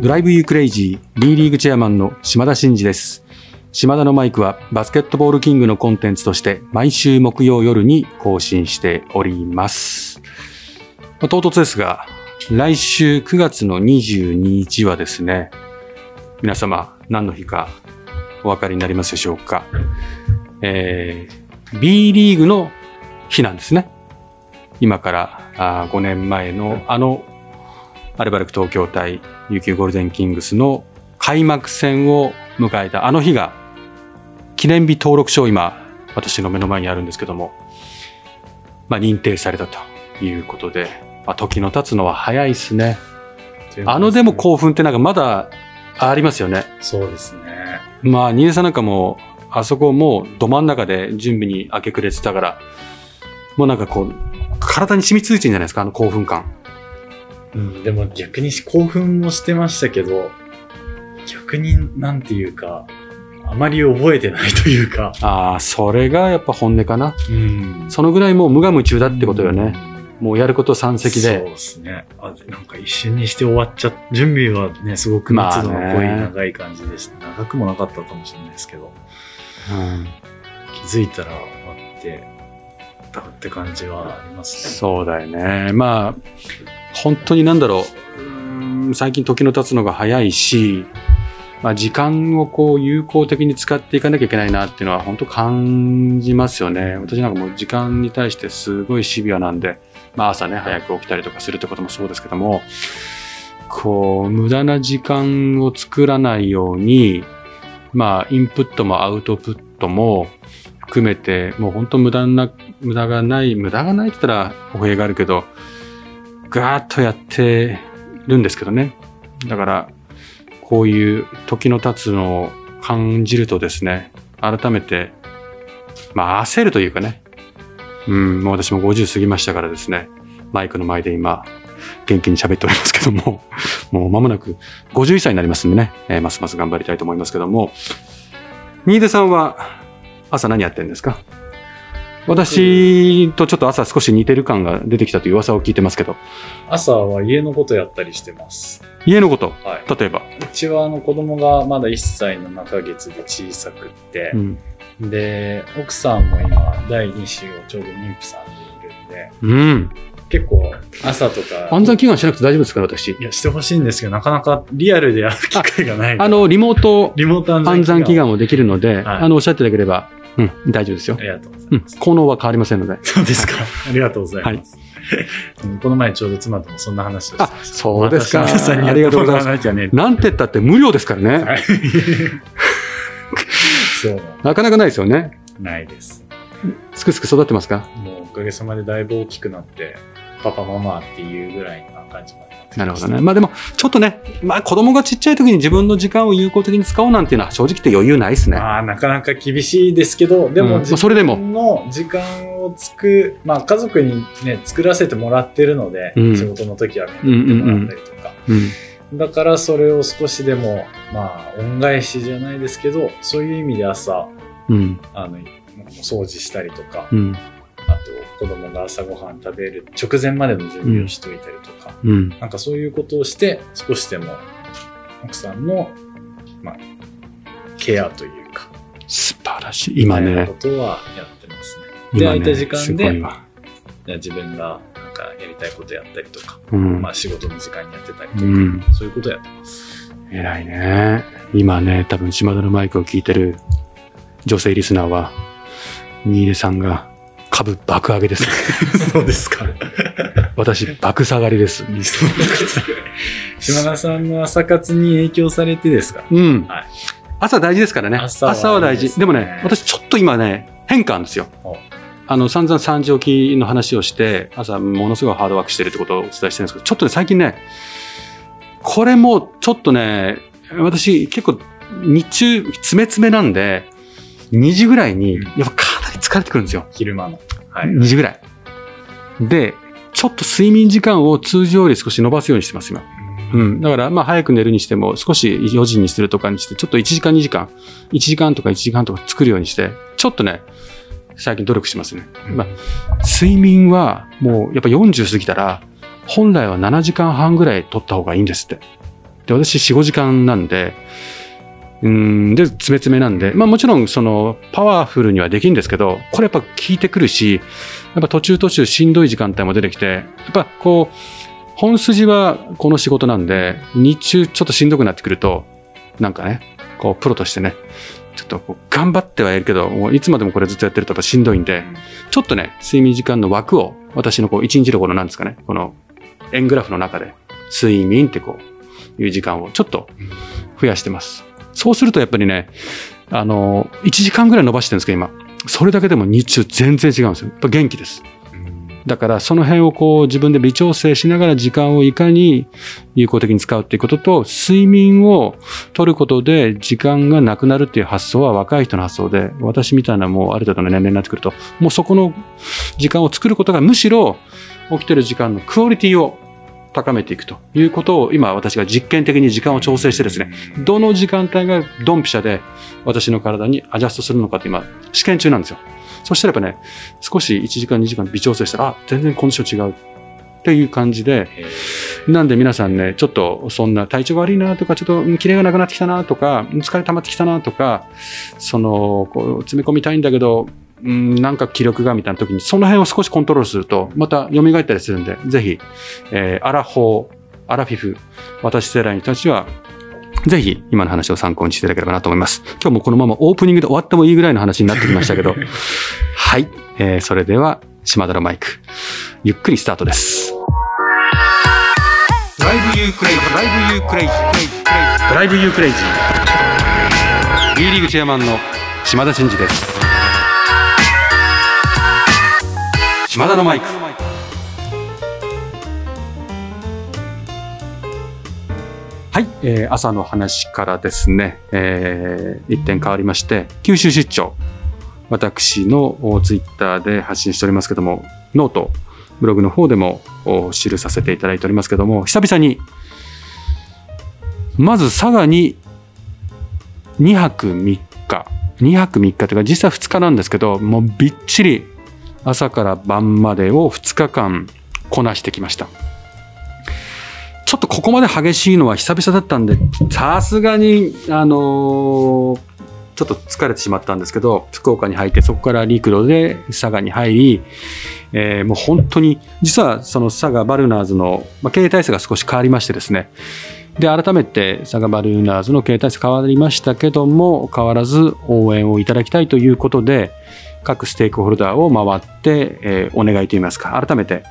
ドライブユークレイジー B リーグチェアマンの島田真二です。島田のマイクはバスケットボールキングのコンテンツとして毎週木曜夜に更新しております。まあ唐突ですが、来週9月の22日はですね、皆様何の日かお分かりになりますでしょうか。えー B リーグの日なんですね。今からあ5年前のあのアルバルク東京対琉球ゴールデンキングスの開幕戦を迎えたあの日が記念日登録書今私の目の前にあるんですけども、まあ、認定されたということで、まあ、時の経つのは早いですね。あのでも興奮ってなんかまだありますよね。そうですね。まあ、新出さんなんかも、あそこもうど真ん中で準備に明け暮れてたから、もうなんかこう、体に染みついてるんじゃないですか、あの興奮感。うん、でも逆に興奮もしてましたけど、逆になんていうか、あまり覚えてないというか、ああ、それがやっぱ本音かな。うんそのぐらいもう無我夢中だってことよね。。もうやること山積そうで。ですね。あなんか一瞬にして終わっちゃっ準備はね、すごく密度の濃いまあね長い感じでした。長くもなかったかもしれないですけど、うん気づいたら終わってたって感じはありますね。そうだよね。まあ、本当になんだろう。う最近時の経つのが早いし、まあ、時間をこう有効的に使っていかなきゃいけないなっていうのは本当感じますよね。私なんかもう時間に対してすごいシビアなんで、まあ朝ね、早く起きたりとかするってこともそうですけども、こう、無駄な時間を作らないように、まあ、インプットもアウトプットも含めて、もう本当無駄な、無駄がない、無駄がないって言ったら語弊があるけど、ガーッとやってるんですけどね。だから、こういう時の経つのを感じるとですね、改めて、まあ焦るというかね、うん、もう私も50過ぎましたからですね、マイクの前で今、元気に喋っておりますけども、もう間もなく51歳になりますんでね、えーますます頑張りたいと思いますけども、新出さんは朝何やってるんですか？私とちょっと朝少し似てる感が出てきたという噂を聞いてますけど、朝は家のことやったりしてます。家のこと、はい。例えば、うちはあの子供がまだ1歳7ヶ月で小さくってう、ん、で、奥さんも今第2子をちょうど妊婦さんでいるんで、うん。結構朝とか、暗算祈願しなくて大丈夫ですか私？いや、してほしいんですけど、なかなかリアルでやる機会がない。あ、の、リモートリモート暗暗算祈願。願もできるので、はいあの、おっしゃっていただければ、うん、大丈夫ですよあ。りがとうござうんいます。、効能は変わりませんので。そうですか。ありがとうございます。うんこの前ちょうど妻ともそんな話をしてました。あそうですかありがとうございますなんて言ったって無料ですからね。はい。そう、なかなかないですよね。ないです。すくすく育ってますか？もうおかげさまでだいぶ大きくなって、パパママっていうぐらいな感じまでなるほどね。まあでも、ちょっとね、まあ子供がちっちゃい時に自分の時間を有効的に使おうなんていうのは正直言って余裕ないですね。まあ、なかなか厳しいですけど、でも、うんまあそれでも自分の時間をつく、まあ、家族にね、作らせてもらってるので、うん仕事の時は見てもらったりとか。うん。だからそれを少しでも、まあ、恩返しじゃないですけど、そういう意味で朝、うん。あの、お掃除したりとか、子供が朝ごはん食べる直前までの準備をしといたりとか、うん。なんかそういうことをして、少しでも奥さんの、まあ、ケアというか、素晴らしい。今ねこ、とはやってますね。で、空いた時間すで、自分がなんかやりたいことやったりとか、うんま。あ仕事の時間にやってたりとか、うん。そういうことやってます。偉いね。今ね、多分島田のマイクを聞いてる女性リスナーは、新出さんが株爆上げです。そうですか。私、爆下がりです。島田さんの朝活に影響されてですか？うん。はい朝大事ですからね。朝は朝は大事。でもね、私ちょっと今ね、変化あるんですよお。あの、散々3時起きの話をして、朝ものすごいハードワークしてるってことをお伝えしてるんですけど、ちょっとね、最近ね、これもちょっとね、私結構日中詰め詰めなんで、2時ぐらいに、うんやっぱ疲れてくるんですよ。昼間の。はい。2時ぐらい。で、ちょっと睡眠時間を通常より少し伸ばすようにしてます、今。うん。だから、まあ、早く寝るにしても、少し4時にするとかにして、ちょっと1時間、2時間、1時間とか1時間とか作るようにして、ちょっとね、最近努力してますね。まあ、睡眠は、もう、やっぱ40過ぎたら、本来は7時間半ぐらい取った方がいいんです。ってで、私4、5時間なんで、うん、で、詰め詰めなんで、まあもちろんそのパワフルにはできるんですけど、これやっぱ効いてくるし、やっぱ途中途中しんどい時間帯も出てきて、やっぱこう、本筋はこの仕事なんで、日中ちょっとしんどくなってくると、なんかね、こうプロとしてね、ちょっとこう頑張ってはいるけど、いつまでもこれずっとやってるとやっぱしんどいんで、ちょっとね、睡眠時間の枠を、私のこう一日のこのなんですかね、この円グラフの中で、睡眠ってこう、いう時間をちょっと増やしてます。そうするとやっぱりね、あの、1時間ぐらい伸ばしてるんですけど、今。それだけでも日中全然違うんですよ。やっぱ元気です。だからその辺をこう自分で微調整しながら時間をいかに有効的に使うっていうことと、睡眠を取ることで時間がなくなるっていう発想は若い人の発想で、私みたいなもうある程度の年齢になってくると、もうそこの時間を作ることがむしろ起きてる時間のクオリティを高めていくということを今私が実験的に時間を調整してですね、どの時間帯がドンピシャで私の体にアジャストするのかって今試験中なんですよ。そしたらやっぱね、少し1時間2時間微調整したら、あ、全然コンディション違うっていう感じで、なんで皆さんね、ちょっとそんな体調が悪いなとか、ちょっとうんキレがなくなってきたなとか、疲れ溜まってきたなとか、その、こう詰め込みたいんだけど、うん、なんか気力がみたいな時に、その辺を少しコントロールすると、また蘇ったりするんで、ぜひ、えーアラフォー、アラフィフ、私世代にたちは、ぜひ今の話を参考にしていただければなと思います。今日もこのままオープニングで終わってもいいぐらいの話になってきましたけど、はい、えーそれでは島田のマイク、ゆっくりスタートです。 Drive you crazy drive you crazy Drive you crazy。B リーグチェアマンの島田慎二です。島田のマイク。はい、えー朝の話からですね、えー一点変わりまして、九州出張、私のツイッターで発信しておりますけども、 note、ブログの方でも記させていただいておりますけども、久々に、まず佐賀に2泊3日、2泊3日というか実際2日なんですけど、もうびっちり朝から晩までを2日間こなしてきました。ちょっとここまで激しいのは久々だったんで、さすがに、あのーちょっと疲れてしまったんですけど、福岡に入って、そこから陸路で佐賀に入り、えーもう本当に、実はその佐賀バルナーズの、まあ、経営体制が少し変わりましてですね、で、改めて佐賀バルナーズの経営体制変わりましたけども、変わらず応援をいただきたいということで、各ステークホルダーを回って、えーお願いといいますか、改めて、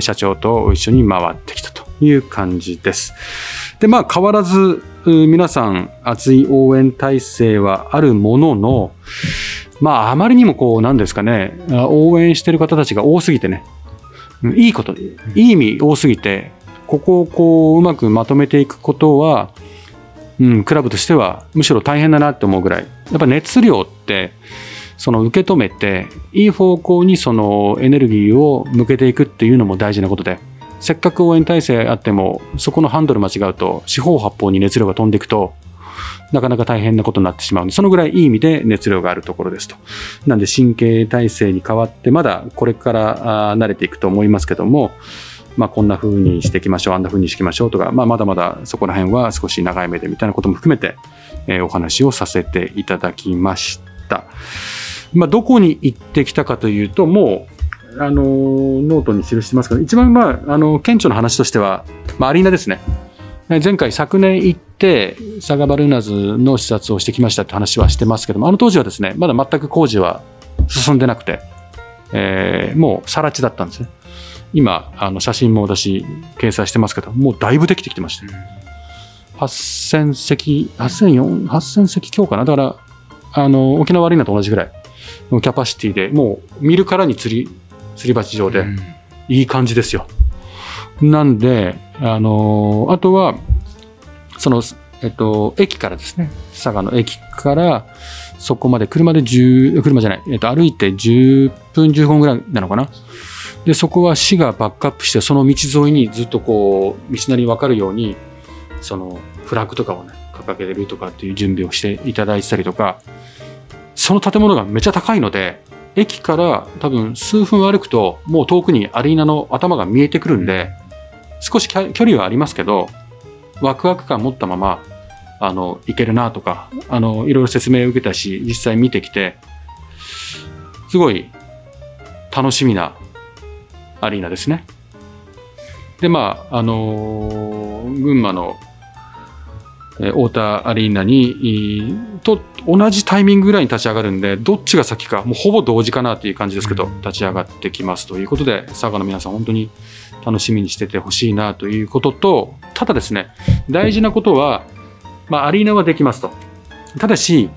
社長と一緒に回ってきたという感じです。で、まあ変わらず、皆さん熱い応援体制はあるものの、まああまりにもこう、なんですかね、応援してる方たちが多すぎてね、いいこと、いい意味多すぎて、ここをこう、うまくまとめていくことは、うん、クラブとしてはむしろ大変だなって思うぐらい。やっぱ熱量って、その受け止めて、いい方向にそのエネルギーを向けていくっていうのも大事なことで、せっかく応援体制あっても、そこのハンドル間違うと、四方八方に熱量が飛んでいくと、なかなか大変なことになってしまうので、そのぐらいいい意味で熱量があるところですと。なんで神経体制に変わって、まだこれから慣れていくと思いますけども、まあ、こんな風にしていきましょう、あんな風にしていきましょうとか、まあ、まだまだそこら辺は少し長い目でみたいなことも含めて、えーお話をさせていただきまし。まあ、どこに行ってきたかというと、もう、あのーノートに記してますけど、一番、まあ、あの、顕著な話としては、まあ、アリーナですね。え前回、昨年行って、サガバルーナーズの視察をしてきましたって話はしてますけども、あの当時はですね、まだ全く工事は進んでなくて、えーもう更地だったんですね。今、あの写真も私、掲載してますけど、もうだいぶできてきてまして、8000席、8004 8000席強かな。だから、あの、沖縄アリーナと同じぐらいのキャパシティで、もう見るからに釣り、釣り鉢状で、うんいい感じですよ。なんで、あのあとは、その、えっと、駅からですね、佐賀の駅から、そこまで車で10、車じゃない、えっと、歩いて10分、15分ぐらいなのかな。で、そこは市がバックアップして、その道沿いにずっとこう、道なり分かるように、その、フラッグとかをね、掲げるとかっていう準備をしていただいてたりとか、その建物がめちゃ高いので、駅から多分数分歩くと、もう遠くにアリーナの頭が見えてくるんで、少し距離はありますけど、ワクワク感持ったまま、あの、いけるなとか、あの、いろいろ説明を受けたし、実際見てきて、すごい楽しみなアリーナですね。で、まあ、あの群馬の、太田アリーナに、と同じタイミングぐらいに立ち上がるんで、どっちが先か、もうほぼ同時かなという感じですけど、うん。立ち上がってきますということで、佐賀の皆さん、本当に楽しみにしててほしいなということと、ただですね、大事なことは、まあ、アリーナはできますと。ただし、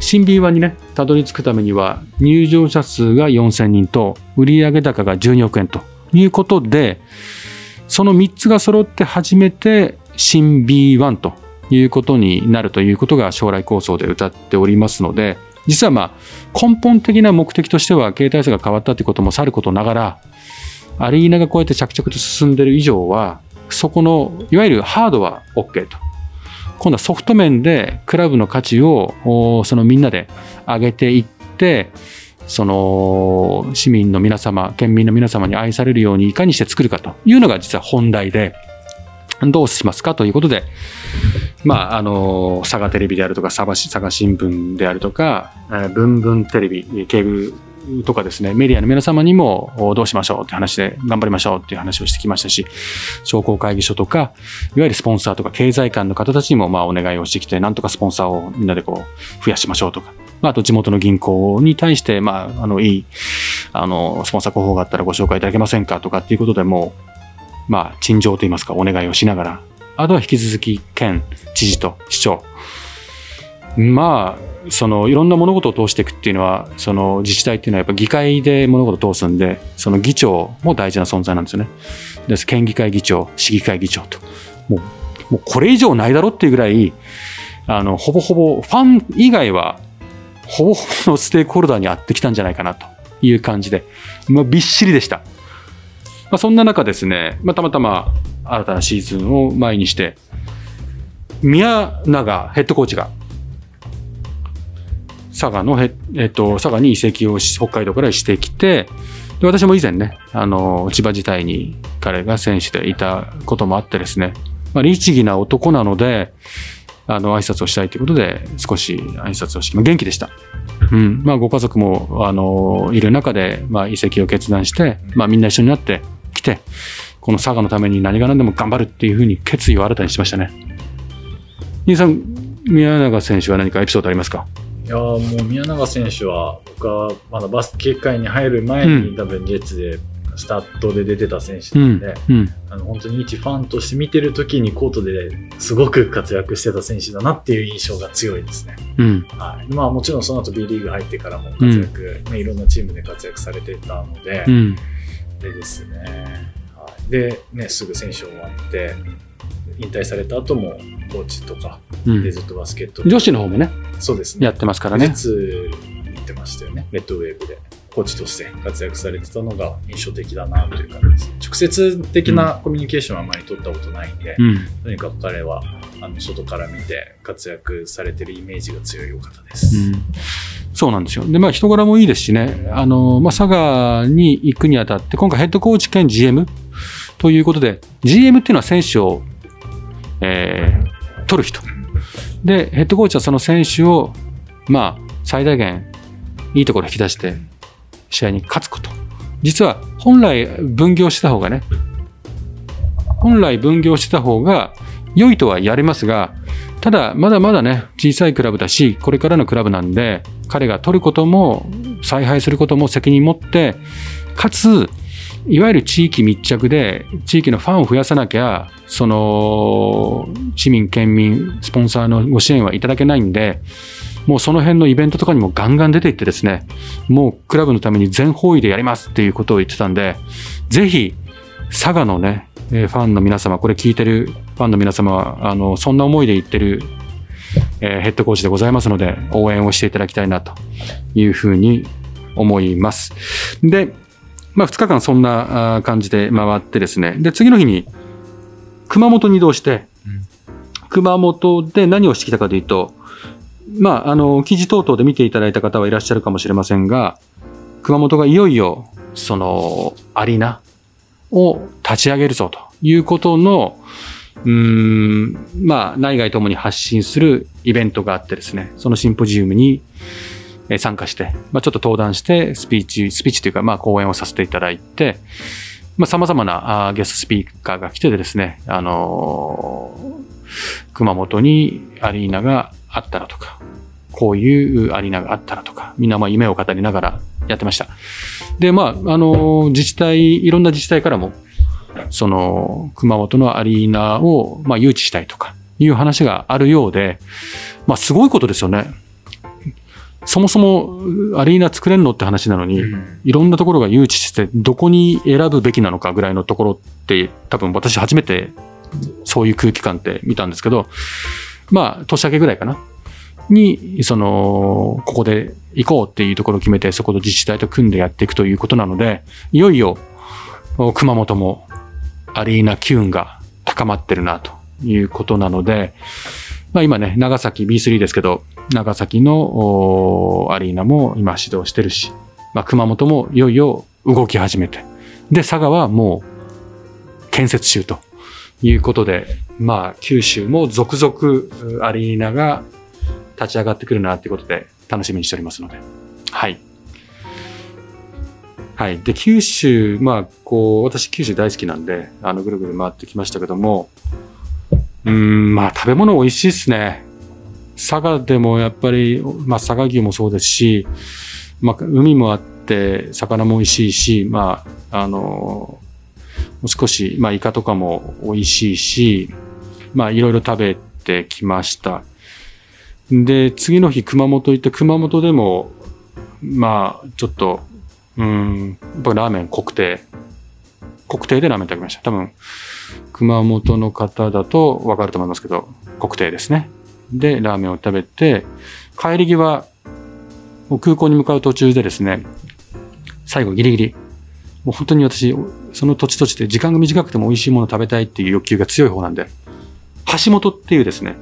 新 B1 にね、たどり着くためには、入場者数が4000人と、売上高が12億円と。いうことで、その3つが揃って初めて新 B1 ということになるということが将来構想で歌っておりますので、実はまあ根本的な目的としては携帯数が変わったということもさることながら、アリーナがこうやって着々と進んでいる以上は、そこのいわゆるハードは OK と。今度はソフト面でクラブの価値をそのみんなで上げていって、その市民の皆様、県民の皆様に愛されるようにいかにして作るかというのが実は本題で、どうしますかということで、まあ、あの、佐賀テレビであるとか、佐賀佐賀新聞であるとか、えブンブンテレビ、ケーブルとかですね、メディアの皆様にもどうしましょうって話で頑張りましょうっていう話をしてきましたし、商工会議所とか、いわゆるスポンサーとか経済官の方たちにもまあお願いをしてきて、なんとかスポンサーをみんなでこう増やしましょうとか、まあ、あと地元の銀行に対して、まあ、あの、いい、あの、スポンサー候補があったらご紹介いただけませんかとかっていうことでもう、まあ、陳情といいますか、お願いをしながら、あとは引き続き、県、知事と市長。まあ、その、いろんな物事を通していくっていうのは、その、自治体っていうのはやっぱ議会で物事を通すんで、その議長も大事な存在なんですよね。です。県議会議長、市議会議長と。もう、もうこれ以上ないだろっていうぐらい、あの、ほぼほぼ、ファン以外は、ほぼほぼのステークホルダーに会ってきたんじゃないかなという感じで、まあ、びっしりでした。まあ、そんな中ですね、まあ、たまたま新たなシーズンを前にして、宮永ヘッドコーチが、佐賀の、えっと、佐賀に移籍を北海道からしてきて、で私も以前ね、あの、千葉自体に彼が選手でいたこともあってですね、まあ、律儀な男なので、あの、挨拶をしたいということで、少し挨拶をして、元気でした。うん。まあ、ご家族も、あの、いる中で、まあ、移籍を決断して、まあ、みんな一緒になって、この佐賀のために何が何でも頑張るっていうふうに決意を新たにしましたね。兄さん、宮永選手は何かエピソードありますか？いやーもう宮永選手は僕はまだバスケ界に入る前に、うん多分ジェッツでスタッドで出てた選手うんなんで、。うん。あの本当に一ファンとして見てる時にコートですごく活躍してた選手だなっていう印象が強いですね。うん。はい、まあもちろんその後 B リーグ入ってからも活躍、ねいろんなチームで活躍されてたので、うん。でですね、はい、でねすぐ選手終わって引退された後もコーチとかうん。デ。ズットバスケット。女子の方もね、そうですね。やってますからね。実行ってましたよね。レッドウェーブで。コーチとして活躍されてたのが印象的だなという感じです。直接的なコミュニケーションはあまり取ったことないんで、うん。とにかく彼はあの外から見て活躍されてるイメージが強いお方です、うんそうなんですよ。で、まあ、人柄もいいですしね、あの、まあ、佐賀に行くにあたって、今回ヘッドコーチ兼 GM ということで、GM っていうのは選手を、えー取る人。で、ヘッドコーチはその選手を、まあ、最大限、いいところ引き出して、試合に勝つこと。実は、本来分業した方がね、本来分業した方が良いとはやれますが、ただ、まだまだね、小さいクラブだし、これからのクラブなんで、彼が取ることも、采配することも責任持って、かつ、いわゆる地域密着で、地域のファンを増やさなきゃ、その、市民、県民、スポンサーのご支援はいただけないんで、もうその辺のイベントとかにもガンガン出ていってですね、もうクラブのために全方位でやりますっていうことを言ってたんで、ぜひ、佐賀のね、ファンの皆様、これ聞いてるファンの皆様は、あの、そんな思いで言ってる、えーヘッドコーチでございますので、応援をしていただきたいなというふうに思います。で、まあ、2日間そんな感じで回ってですね、で、次の日に熊本に移動して、うん熊本で何をしてきたかというと、まあ、あの、記事等々で見ていただいた方はいらっしゃるかもしれませんが、熊本がいよいよ、その、アリーナを立ち上げるぞということの、うん、まあ、内外ともに発信するイベントがあってですね、そのシンポジウムに参加して、まあ、ちょっと登壇して、スピーチ、スピーチというか、まあ、講演をさせていただいて、まあ、様々なゲストスピーカーが来てですね、あのー熊本にアリーナがあったらとか、こういうアリーナがあったらとか、みんなまあ夢を語りながらやってました。で、まあ、あのー自治体、いろんな自治体からも、その、熊本のアリーナを、まあ、誘致したいとか、いう話があるようで、まあ、すごいことですよね。そもそもアリーナ作れんのって話なのに、いろんなところが誘致して、どこに選ぶべきなのかぐらいのところって、多分私初めてそういう空気感って見たんですけど、まあ、年明けぐらいかな。に、その、ここで行こうっていうところを決めて、そこと自治体と組んでやっていくということなので、いよいよ、お熊本もアリーナ機運が高まってるなということなので、まあ今ね、長崎 B3 ですけど、長崎のアリーナも今指導してるし、まあ熊本もいよいよ動き始めて、で、佐賀はもう建設中ということで、まあ九州も続々アリーナが立ち上がってくるなっていうことで楽しみにしておりますので、はい。はい。で、九州、まあ、こう、私九州大好きなんで、あの、ぐるぐる回ってきましたけども、うん、まあ、食べ物美味しいっすね。佐賀でもやっぱり、まあ、佐賀牛もそうですし、まあ、海もあって、魚も美味しいし、まあ、あの、もう少し、まあ、イカとかも美味しいし、まあ、いろいろ食べてきました。で、次の日熊本行って、熊本でも、まあ、ちょっと、うん、ラーメン国定。国定でラーメン食べました。多分、熊本の方だとわかると思いますけど、国定ですね。で、ラーメンを食べて、帰り際、空港に向かう途中でですね、最後ギリギリ、もう本当に私、その土地土地で時間が短くても美味しいもの食べたいっていう欲求が強い方なんで、橋本っていうですね、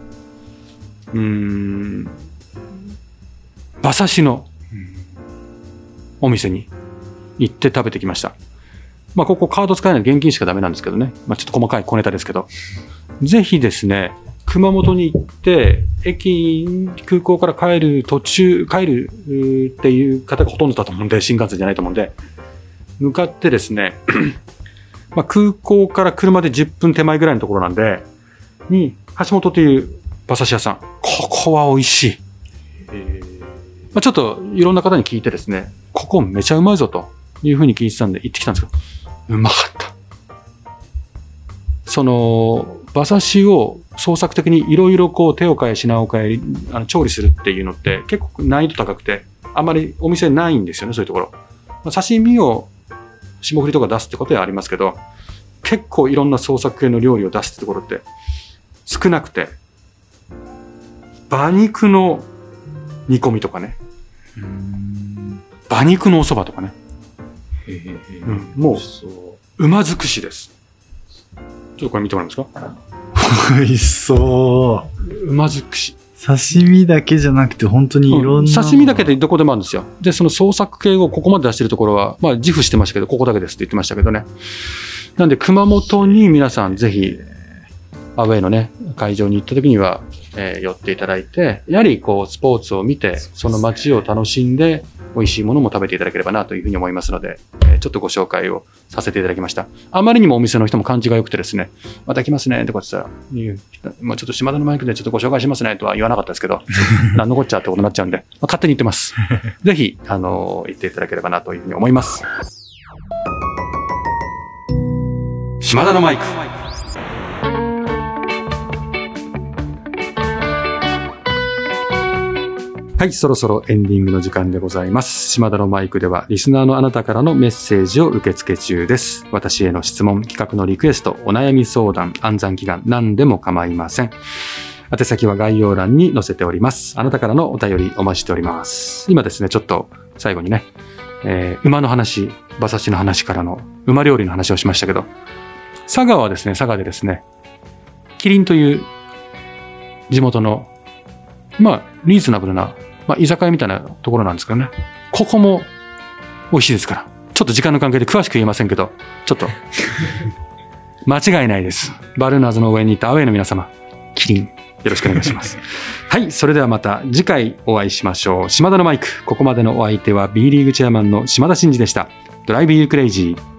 うん、馬刺しのお店に行って食べてきました。まあ、ここカード使えない現金しかダメなんですけどね。まあ、ちょっと細かい小ネタですけど。ぜひですね、熊本に行って、駅、空港から帰る途中、帰るっていう方がほとんどだと思うんで、新幹線じゃないと思うんで、向かってですね、まあ、空港から車で10分手前ぐらいのところなんで、に、橋本という馬刺し屋さん。ここは美味しい。まあ、ちょっといろんな方に聞いてですね、ここめちゃうまいぞというふうに聞いてたんで行ってきたんですけど、うまかった。その、馬刺しを創作的にいろいろこう手を変え品を変え、あの調理するっていうのって結構難易度高くて、あんまりお店ないんですよね、そういうところ。まあ刺身を霜降りとか出すってことはありますけど、結構いろんな創作系の料理を出すってところって少なくて、馬肉の煮込みとかね、馬肉のお蕎麦とかね、へへへうんもう美味しそう馬尽くしです。ちょっとこれ見てもらえますか？美味しそう。馬尽くし。刺身だけじゃなくて本当にいろんな。刺身だけでどこでもあるんですよ。で、その創作系をここまで出してるところは、まあ自負してましたけど、ここだけですって言ってましたけどね。なんで、熊本に皆さんぜひ、アウェイのね、会場に行った時には、えー寄っていただいて、やはりこう、スポーツを見て、その街を楽しんで、美味しいものも食べていただければなというふうに思いますので、えーちょっとご紹介をさせていただきました。あまりにもお店の人も感じが良くてですね、また来ますね、とかって言ったら、まあ、ちょっと島田のマイクでちょっとご紹介しますねとは言わなかったですけど、何のこっちゃってことになっちゃうんで、まあ、勝手に言ってます。ぜひ、あのー言っていただければなというふうに思います。島田のマイク。はい、そろそろエンディングの時間でございます。島田のマイクでは、リスナーのあなたからのメッセージを受付中です。私への質問、企画のリクエスト、お悩み相談、暗算祈願、何でも構いません。宛先は概要欄に載せております。あなたからのお便りお待ちしております。今ですね、ちょっと最後にね、えー馬の話、馬刺しの話からの馬料理の話をしましたけど、佐賀はですね、佐賀でですね、キリンという地元の、まあ、リーズナブルな、まあ、居酒屋みたいなところなんですけどね、ここも美味しいですから、ちょっと時間の関係で詳しく言えませんけど、ちょっと、間違いないです。バルーナーズの応援に行ったアウェイの皆様、キリン、よろしくお願いします。はい、それではまた次回お会いしましょう。島田のマイク、ここまでのお相手は B リーグチェアマンの島田真二でした。ドライブユークレイジー。